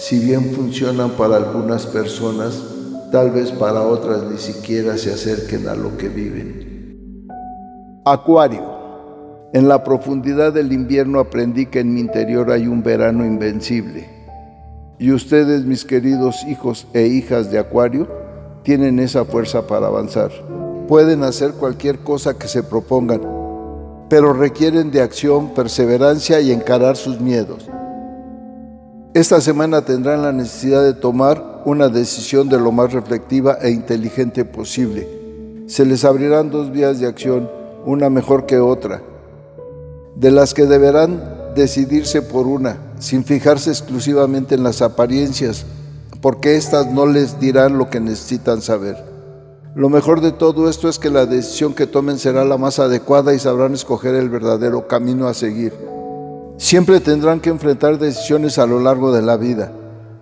si bien funcionan para algunas personas, tal vez para otras ni siquiera se acerquen a lo que viven. Acuario. En la profundidad del invierno aprendí que en mi interior hay un verano invencible. Y ustedes, mis queridos hijos e hijas de Acuario, tienen esa fuerza para avanzar. Pueden hacer cualquier cosa que se propongan, pero requieren de acción, perseverancia y encarar sus miedos. Esta semana tendrán la necesidad de tomar una decisión de lo más reflectiva e inteligente posible. Se les abrirán dos vías de acción, una mejor que otra de las que deberán decidirse por una, sin fijarse exclusivamente en las apariencias, porque éstas no les dirán lo que necesitan saber. Lo mejor de todo esto es que la decisión que tomen será la más adecuada y sabrán escoger el verdadero camino a seguir. Siempre tendrán que enfrentar decisiones a lo largo de la vida,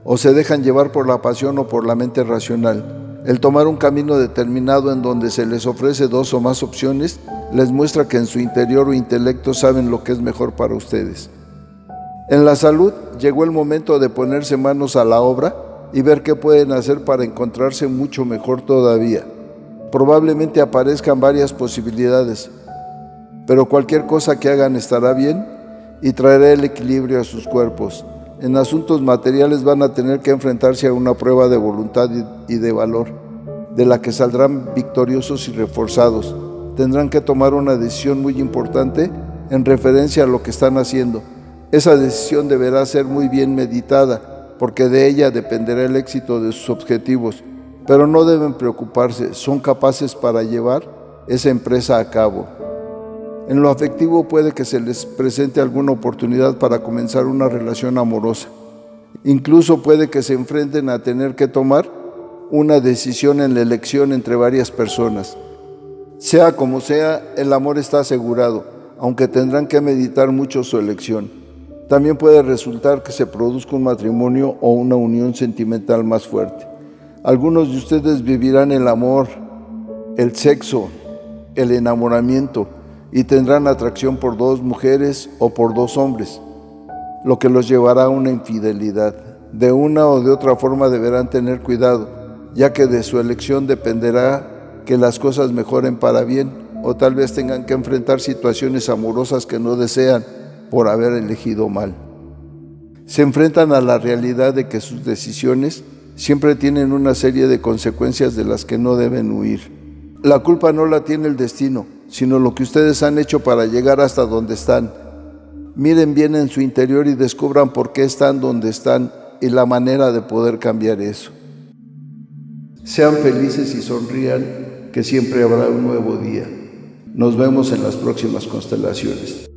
o se dejan llevar por la pasión o por la mente racional. El tomar un camino determinado en donde se les ofrece dos o más opciones les muestra que en su interior o intelecto saben lo que es mejor para ustedes. En la salud llegó el momento de ponerse manos a la obra y ver qué pueden hacer para encontrarse mucho mejor todavía. Probablemente aparezcan varias posibilidades, pero cualquier cosa que hagan estará bien y traerá el equilibrio a sus cuerpos. En asuntos materiales van a tener que enfrentarse a una prueba de voluntad y de valor, de la que saldrán victoriosos y reforzados tendrán que tomar una decisión muy importante en referencia a lo que están haciendo. Esa decisión deberá ser muy bien meditada, porque de ella dependerá el éxito de sus objetivos, pero no deben preocuparse, son capaces para llevar esa empresa a cabo. En lo afectivo puede que se les presente alguna oportunidad para comenzar una relación amorosa. Incluso puede que se enfrenten a tener que tomar una decisión en la elección entre varias personas. Sea como sea, el amor está asegurado, aunque tendrán que meditar mucho su elección. También puede resultar que se produzca un matrimonio o una unión sentimental más fuerte. Algunos de ustedes vivirán el amor, el sexo, el enamoramiento y tendrán atracción por dos mujeres o por dos hombres, lo que los llevará a una infidelidad. De una o de otra forma deberán tener cuidado, ya que de su elección dependerá que las cosas mejoren para bien o tal vez tengan que enfrentar situaciones amorosas que no desean por haber elegido mal. Se enfrentan a la realidad de que sus decisiones siempre tienen una serie de consecuencias de las que no deben huir. La culpa no la tiene el destino, sino lo que ustedes han hecho para llegar hasta donde están. Miren bien en su interior y descubran por qué están donde están y la manera de poder cambiar eso. Sean felices y sonrían que siempre habrá un nuevo día. Nos vemos en las próximas constelaciones.